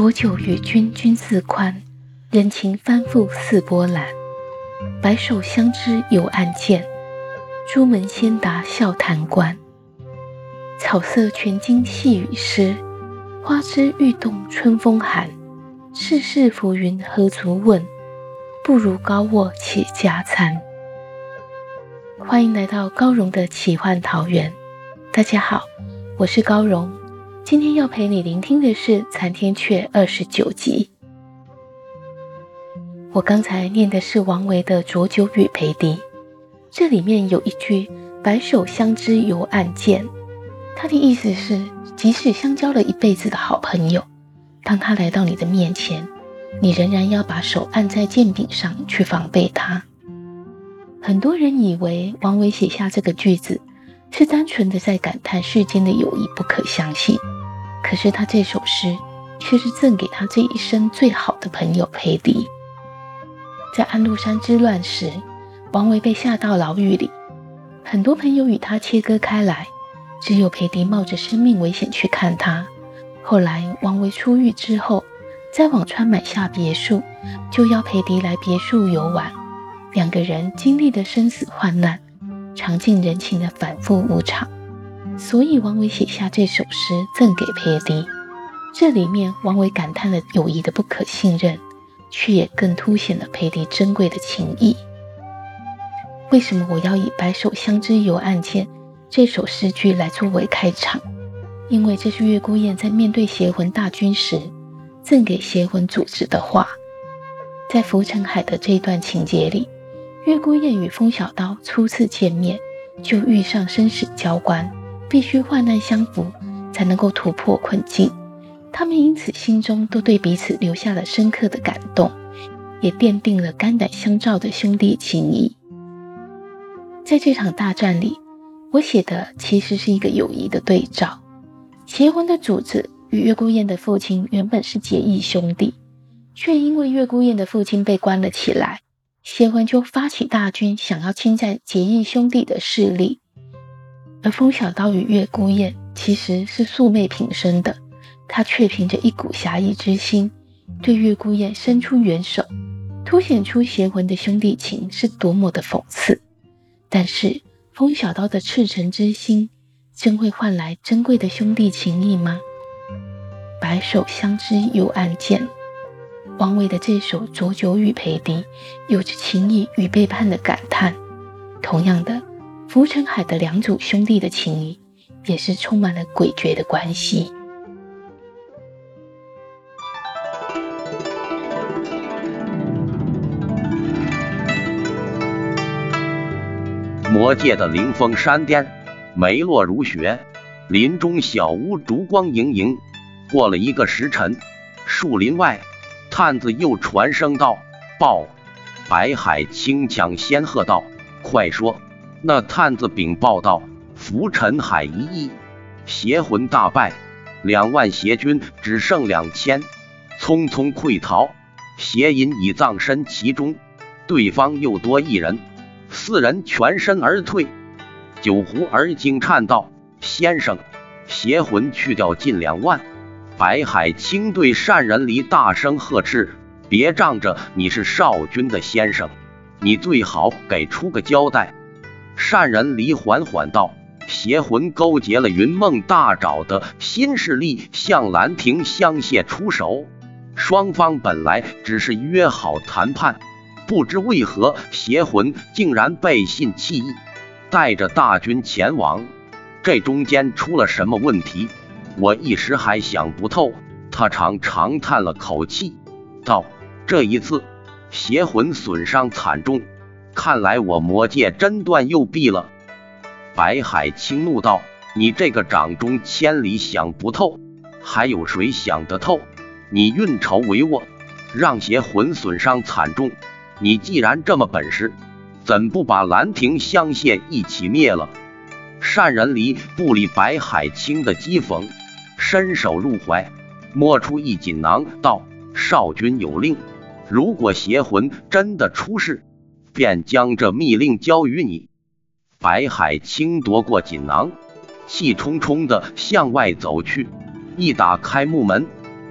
浊酒与君君自宽，人情翻覆似波澜。白首相知有暗箭，朱门先达笑谈官。草色全经细雨湿，花枝欲动春风寒。世事浮云何足问，不如高卧且加餐。欢迎来到高荣的奇幻桃源，大家好，我是高荣。今天要陪你聆听的是《残天阙》二十九集。我刚才念的是王维的《浊酒与裴迪》，这里面有一句“白首相知犹暗箭”，他的意思是，即使相交了一辈子的好朋友，当他来到你的面前，你仍然要把手按在剑柄上去防备他。很多人以为王维写下这个句子，是单纯的在感叹世间的友谊不可相信。可是他这首诗却是赠给他这一生最好的朋友裴迪。在安禄山之乱时，王维被下到牢狱里，很多朋友与他切割开来，只有裴迪冒着生命危险去看他。后来王维出狱之后，在辋川买下别墅，就邀裴迪来别墅游玩。两个人经历的生死患难，尝尽人情的反复无常。所以王维写下这首诗赠给裴迪，这里面王维感叹了友谊的不可信任，却也更凸显了裴迪珍贵的情谊。为什么我要以“白首相知犹暗箭”这首诗句来作为开场？因为这是月孤雁在面对邪魂大军时赠给邪魂组织的话。在浮沉海的这段情节里，月孤雁与风小刀初次见面就遇上生死交关。必须患难相扶，才能够突破困境。他们因此心中都对彼此留下了深刻的感动，也奠定了肝胆相照的兄弟情谊。在这场大战里，我写的其实是一个友谊的对照。邪魂的主子与月孤雁的父亲原本是结义兄弟，却因为月孤雁的父亲被关了起来，邪魂就发起大军，想要侵占结义兄弟的势力。而风小刀与月孤雁其实是素昧平生的，他却凭着一股侠义之心，对月孤雁伸出援手，凸显出邪魂的兄弟情是多么的讽刺。但是风小刀的赤诚之心，真会换来珍贵的兄弟情谊吗？白首相知又暗箭，王维的这首《浊酒与裴迪》，有着情谊与背叛的感叹。同样的。浮沉海的两组兄弟的情谊，也是充满了诡谲的关系。魔界的灵峰山巅，梅落如雪，林中小屋烛光盈盈。过了一个时辰，树林外，探子又传声道：“报，白海清抢仙喝道，快说！”那探子禀报道：“浮沉海一役，邪魂大败，两万邪军只剩两千，匆匆溃逃。邪淫已葬身其中，对方又多一人，四人全身而退。”九湖儿惊颤道：“先生，邪魂去掉近两万。”白海清对善人离大声呵斥：“别仗着你是少君的先生，你最好给出个交代。”善人离缓缓道：“邪魂勾结了云梦大沼的新势力，向兰亭香榭出手。双方本来只是约好谈判，不知为何邪魂竟然背信弃义，带着大军前往。这中间出了什么问题？我一时还想不透。”他长长叹了口气，道：“这一次邪魂损伤惨重，看来我魔界真断右臂了。白海清怒道：“你这个掌中千里想不透，还有谁想得透？你运筹帷幄，让邪魂损伤惨重。你既然这么本事，怎不把兰亭香榭一起灭了？”善人离不理白海清的讥讽，伸手入怀，摸出一锦囊，道：“少君有令，如果邪魂真的出世，便将这密令交于你。”白海清夺过锦囊，气冲冲的向外走去。一打开木门，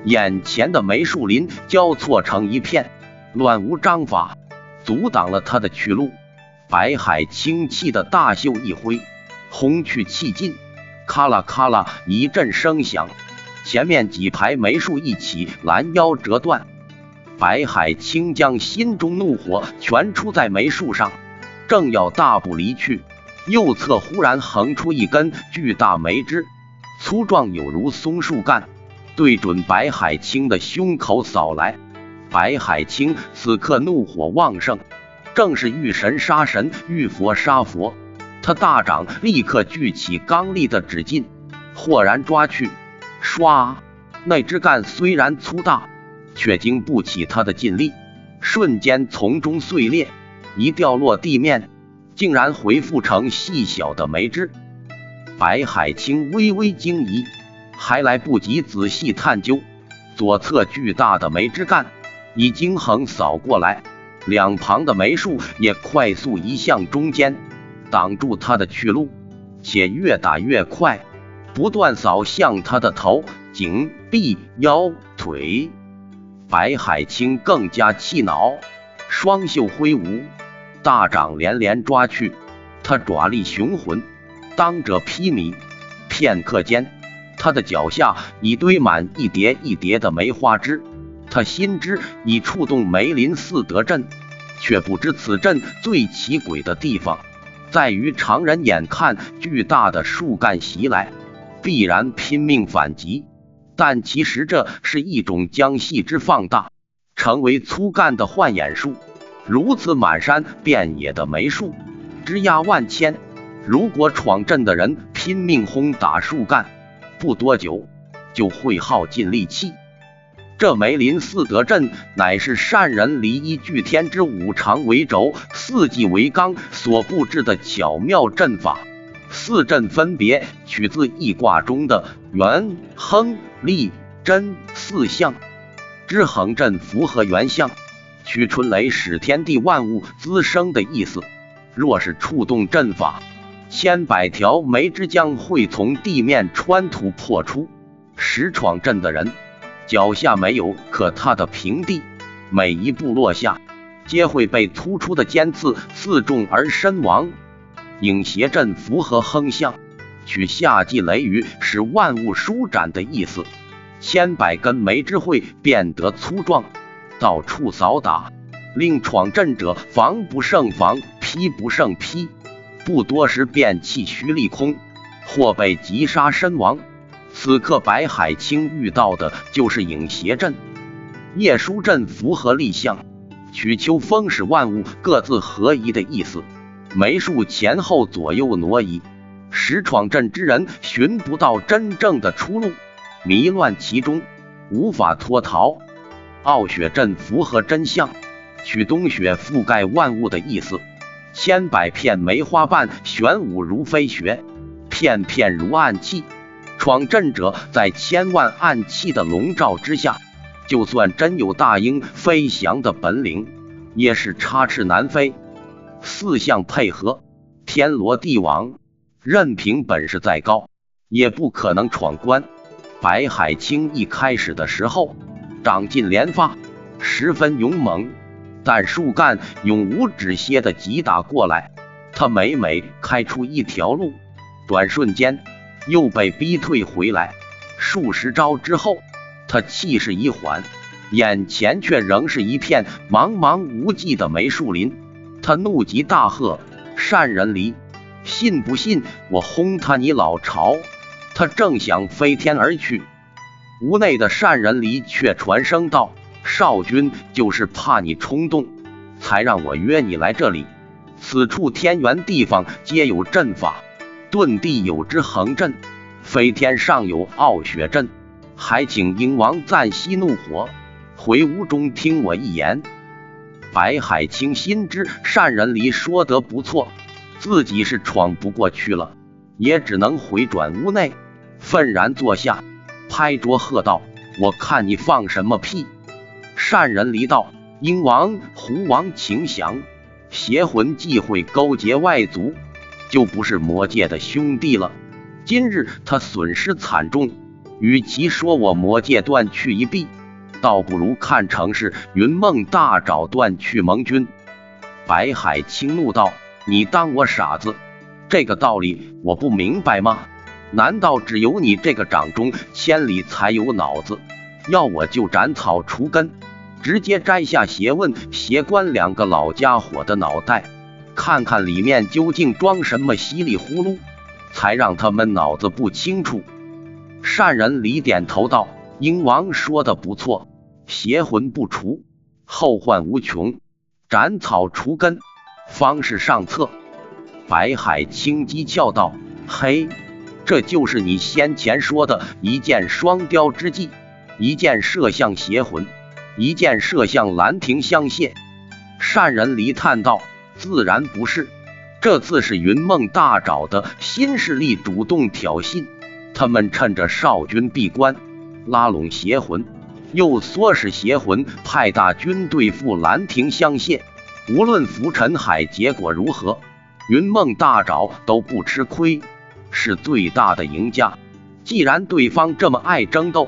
眼前的梅树林交错成一片，乱无章法，阻挡了他的去路。白海清气的大袖一挥。轰去气尽，咔啦咔啦一阵声响，前面几排梅树一起拦腰折断。白海清将心中怒火全出在梅树上，正要大步离去，右侧忽然横出一根巨大梅枝，粗壮有如松树干，对准白海清的胸口扫来。白海清此刻怒火旺盛，正是遇神杀神，遇佛杀佛。他大掌立刻聚起刚利的指劲，豁然抓去。唰，那枝干虽然粗大，却经不起他的劲力，瞬间从中碎裂，一掉落地面，竟然回复成细小的梅枝。白海清微微惊疑，还来不及仔细探究，左侧巨大的梅枝干已经横扫过来，两旁的梅树也快速移向中间。挡住他的去路，且越打越快，不断扫向他的头、颈、臂、腰、腿。白海清更加气恼，双袖挥舞，大掌连连抓去。他爪力雄浑，当者披靡。片刻间，他的脚下已堆满一叠一叠的梅花枝。他心知已触动梅林四德阵，却不知此阵最奇诡的地方。在于常人眼看巨大的树干袭来，必然拼命反击，但其实这是一种将细枝放大，成为粗干的幻眼术。如此满山遍野的梅树，枝桠万千，如果闯阵的人拼命轰打树干，不多久就会耗尽力气。这梅林四德阵乃是善人离一据天之五常为轴，四季为纲所布置的巧妙阵法。四阵分别取自易卦中的元、亨、利、贞四象。之亨阵符合元象，取春雷使天地万物滋生的意思。若是触动阵法，千百条梅枝将会从地面穿土破出，使闯阵的人。脚下没有可踏的平地，每一步落下，皆会被突出的尖刺刺中而身亡。影邪阵符合亨象，取夏季雷雨使万物舒展的意思。千百根梅枝会变得粗壮，到处扫打，令闯阵者防不胜防，劈不胜劈，不多时便气虚力空，或被击杀身亡。此刻，白海清遇到的就是影邪阵。夜书阵符合立象，取秋风使万物各自合一的意思。梅树前后左右挪移，使闯阵之人寻不到真正的出路，迷乱其中，无法脱逃。傲雪阵符合真相，取冬雪覆盖万物的意思。千百片梅花瓣玄武如飞雪，片片如暗器。闯阵者在千万暗器的笼罩之下，就算真有大鹰飞翔的本领，也是插翅难飞。四象配合，天罗地网，任凭本事再高，也不可能闯关。白海清一开始的时候，掌劲连发，十分勇猛，但树干永无止歇的击打过来，他每每开出一条路，短瞬间。又被逼退回来，数十招之后，他气势一缓，眼前却仍是一片茫茫无际的梅树林。他怒极大喝：“善人离，信不信我轰他你老巢？”他正想飞天而去，屋内的善人离却传声道：“少君就是怕你冲动，才让我约你来这里。此处天圆地方皆有阵法，遁地有之横阵，飞天上有傲雪阵。还请鹰王暂息怒火，回屋中听我一言。白海清心知善人离说得不错，自己是闯不过去了，也只能回转屋内，愤然坐下，拍桌喝道：“我看你放什么屁！”善人离道：“鹰王、狐王请降，邪魂忌讳勾结外族，就不是魔界的兄弟了。今日他损失惨重。”与其说我魔界断去一臂，倒不如看成是云梦大爪断去盟军。白海清怒道：“你当我傻子？这个道理我不明白吗？难道只有你这个掌中千里才有脑子？要我就斩草除根，直接摘下邪问、邪关两个老家伙的脑袋，看看里面究竟装什么稀里糊涂，才让他们脑子不清楚。”善人李点头道：“鹰王说的不错，邪魂不除，后患无穷。斩草除根，方是上策。”白海清讥笑道：“嘿，这就是你先前说的一箭双雕之计，一箭射向邪魂，一箭射向兰亭香榭。”善人离叹道：“自然不是，这次是云梦大沼的新势力主动挑衅。”他们趁着少军闭关，拉拢邪魂，又唆使邪魂派大军对付兰亭香榭。无论浮尘海结果如何，云梦大沼都不吃亏，是最大的赢家。既然对方这么爱争斗，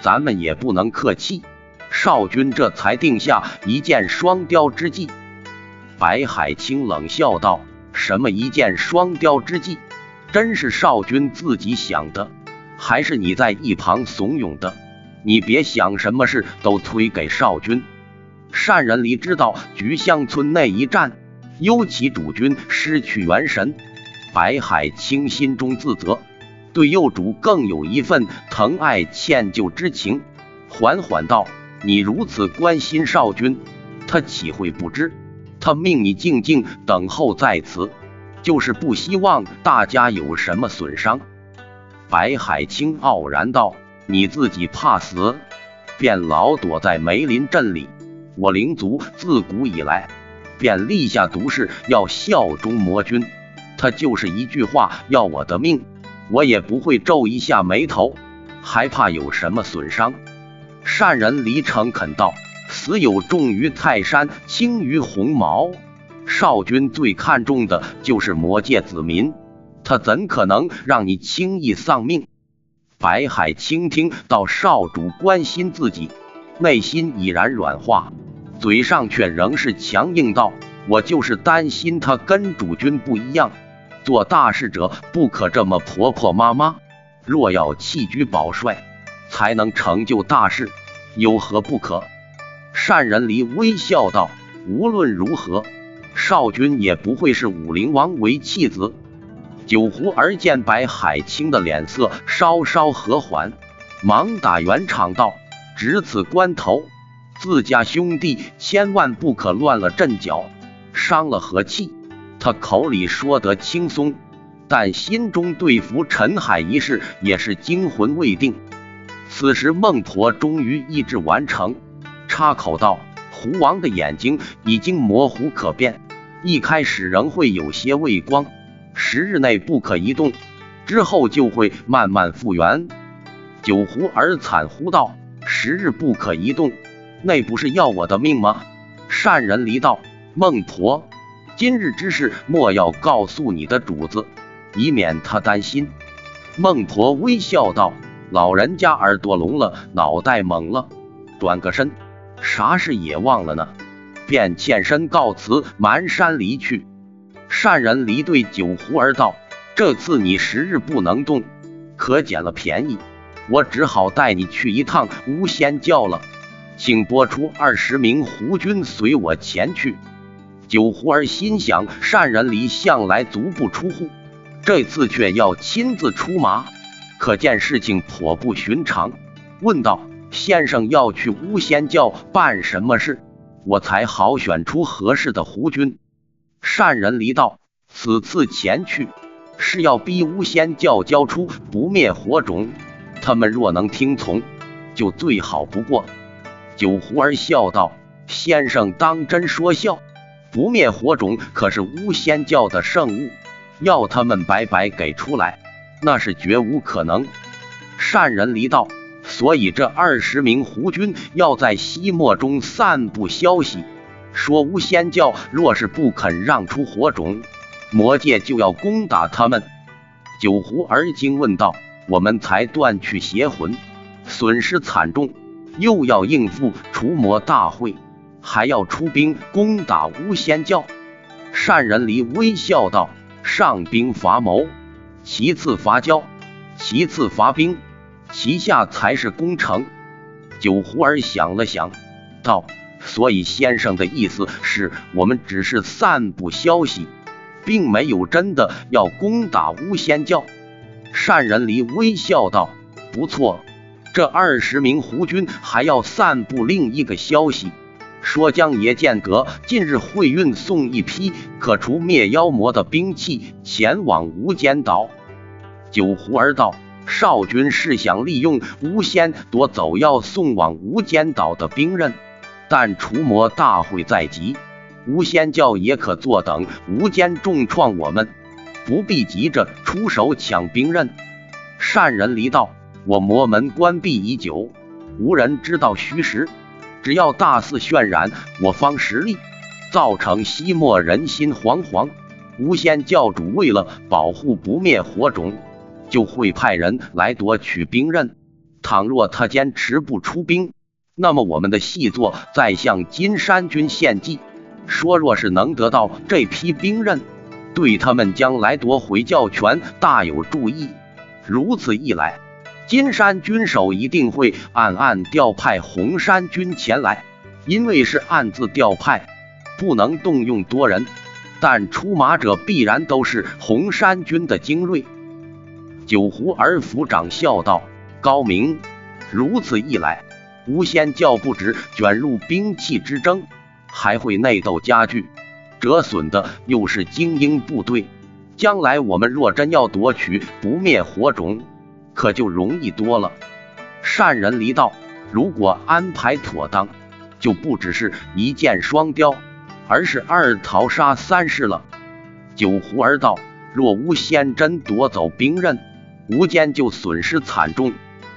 咱们也不能客气。少军这才定下一箭双雕之计。白海清冷笑道：“什么一箭双雕之计？”真是少君自己想的，还是你在一旁怂恿的？你别想什么事都推给少君。善人离知道菊香村那一战，幽其主君失去元神，白海清心中自责，对幼主更有一份疼爱歉疚之情，缓缓道：“你如此关心少君，他岂会不知？他命你静静等候在此。”就是不希望大家有什么损伤。白海清傲然道：“你自己怕死，便老躲在梅林镇里。我灵族自古以来便立下毒誓，要效忠魔君。他就是一句话要我的命，我也不会皱一下眉头，还怕有什么损伤？”善人离诚恳道：“死有重于泰山，轻于鸿毛。”少君最看重的就是魔界子民，他怎可能让你轻易丧命？白海倾听到少主关心自己，内心已然软化，嘴上却仍是强硬道：“我就是担心他跟主君不一样，做大事者不可这么婆婆妈妈，若要弃居保帅，才能成就大事，有何不可？”善人离微笑道：“无论如何。”少君也不会是武灵王为弃子。九湖儿见白海清的脸色稍稍和缓，忙打圆场道：“值此关头，自家兄弟千万不可乱了阵脚，伤了和气。”他口里说得轻松，但心中对浮尘海一事也是惊魂未定。此时孟婆终于意志完成，插口道：“狐王的眼睛已经模糊可辨。”一开始仍会有些畏光，十日内不可移动，之后就会慢慢复原。九湖儿惨呼道：“十日不可移动，那不是要我的命吗？”善人离道：“孟婆，今日之事莫要告诉你的主子，以免他担心。”孟婆微笑道：“老人家耳朵聋了，脑袋懵了，转个身，啥事也忘了呢。”便欠身告辞，蹒山离去。善人离对酒壶儿道：“这次你十日不能动，可捡了便宜，我只好带你去一趟无仙教了。请拨出二十名狐军随我前去。”酒壶儿心想：善人离向来足不出户，这次却要亲自出马，可见事情颇不寻常。问道：“先生要去巫仙教办什么事，我才好选出合适的胡军。善人离道，此次前去是要逼巫仙教交出不灭火种，他们若能听从，就最好不过。九胡儿笑道：“先生当真说笑？不灭火种可是巫仙教的圣物，要他们白白给出来，那是绝无可能。”善人离道。所以，这二十名胡军要在西漠中散布消息，说巫仙教若是不肯让出火种，魔界就要攻打他们。九胡儿惊问道：“我们才断去邪魂，损失惨重，又要应付除魔大会，还要出兵攻打巫仙教？”善人离微笑道：“上兵伐谋，其次伐交，其次伐兵。”其下才是攻城。九胡儿想了想，道：“所以先生的意思是我们只是散布消息，并没有真的要攻打巫仙教。”善人离微笑道：“不错，这二十名胡军还要散布另一个消息，说江爷剑阁近日会运送一批可除灭妖魔的兵器前往无间岛。”九胡儿道。少君是想利用巫仙夺走要送往无间岛的兵刃，但除魔大会在即，巫仙教也可坐等无间重创我们，不必急着出手抢兵刃。善人离道，我魔门关闭已久，无人知道虚实，只要大肆渲染我方实力，造成西漠人心惶惶。巫仙教主为了保护不灭火种。就会派人来夺取兵刃。倘若他坚持不出兵，那么我们的细作再向金山军献计，说若是能得到这批兵刃，对他们将来夺回教权大有助益。如此一来，金山军首一定会暗暗调派红山军前来，因为是暗自调派，不能动用多人，但出马者必然都是红山军的精锐。九胡儿府长笑道：“高明，如此一来，无仙教不止卷入兵器之争，还会内斗加剧，折损的又是精英部队。将来我们若真要夺取不灭火种，可就容易多了。”善人离道：“如果安排妥当，就不只是一箭双雕，而是二桃杀三士了。”九胡儿道：“若无仙真夺走兵刃，”无间就损失惨重，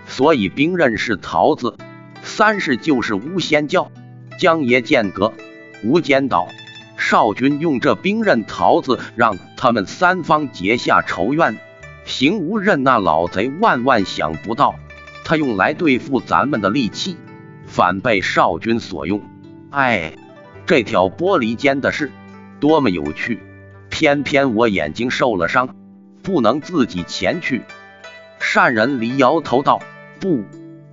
所以兵刃是桃子，三是就是巫仙教。江爷剑阁、无间岛，少君用这兵刃桃子，让他们三方结下仇怨。行无刃那老贼万万想不到，他用来对付咱们的利器，反被少君所用。哎，这条玻璃间的事多么有趣！偏偏我眼睛受了伤，不能自己前去。善人离摇头道：“不，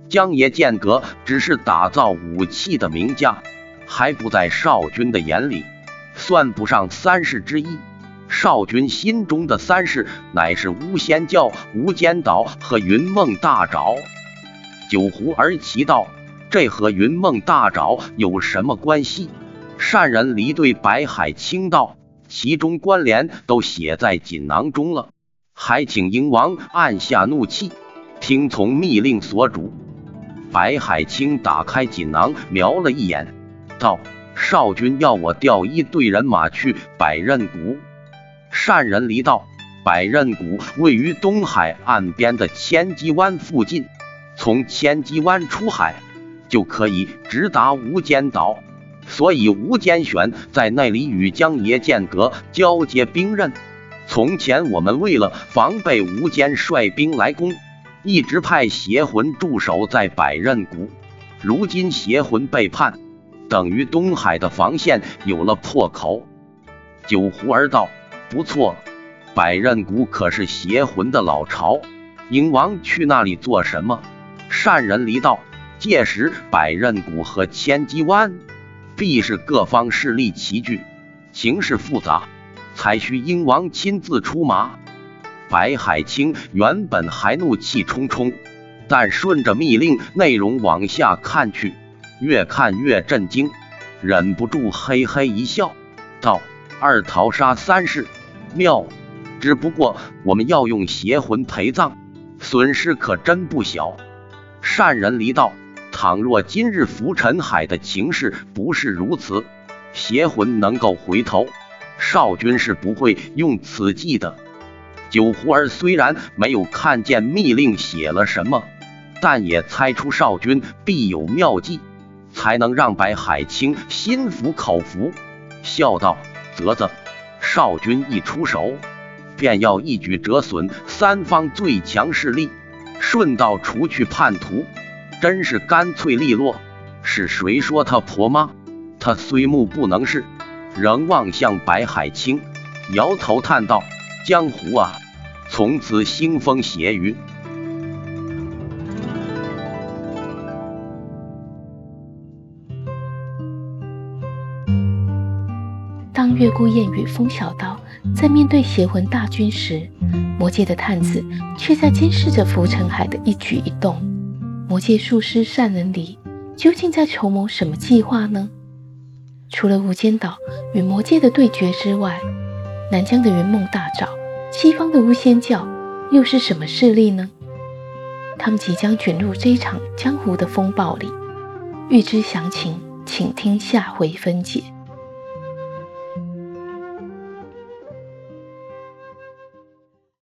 江爷剑阁只是打造武器的名家，还不在少君的眼里，算不上三世之一。少君心中的三世，乃是巫仙教、无间岛和云梦大沼。”九胡儿奇道：“这和云梦大沼有什么关系？”善人离对白海清道：“其中关联都写在锦囊中了。”还请鹰王按下怒气，听从密令所主。白海清打开锦囊，瞄了一眼，道：“少君要我调一队人马去百仞谷。”善人离道：“百仞谷位于东海岸边的千机湾附近，从千机湾出海就可以直达无间岛，所以吴间玄在那里与江爷剑阁交接兵刃。”从前我们为了防备无间率兵来攻，一直派邪魂驻守在百仞谷。如今邪魂背叛，等于东海的防线有了破口。九胡儿道：“不错，百仞谷可是邪魂的老巢。鹰王去那里做什么？”善人离道：“届时百仞谷和千机湾必是各方势力齐聚，形势复杂。”才需鹰王亲自出马。白海清原本还怒气冲冲，但顺着密令内容往下看去，越看越震惊，忍不住嘿嘿一笑，道：“二桃杀三世，妙！只不过我们要用邪魂陪葬，损失可真不小。”善人离道：“倘若今日浮尘海的情势不是如此，邪魂能够回头，少君是不会用此计的。”九狐儿虽然没有看见密令写了什么，但也猜出少君必有妙计，才能让白海清心服口服，笑道：“啧啧，少君一出手，便要一举折损三方最强势力，顺道除去叛徒，真是干脆利落。是谁说他婆妈？”他虽目不能视，仍望向白海清，摇头叹道。江湖啊，从此腥风血雨。当月孤雁与风小刀在面对邪魂大军时，魔界的探子却在监视着浮尘海的一举一动。魔界术师善人离究竟在筹谋什么计划呢？除了无间岛与魔界的对决之外，南疆的云梦大沼，西方的巫仙教，又是什么势力呢？他们即将卷入这一场江湖的风暴里。欲知详情，请听下回分解。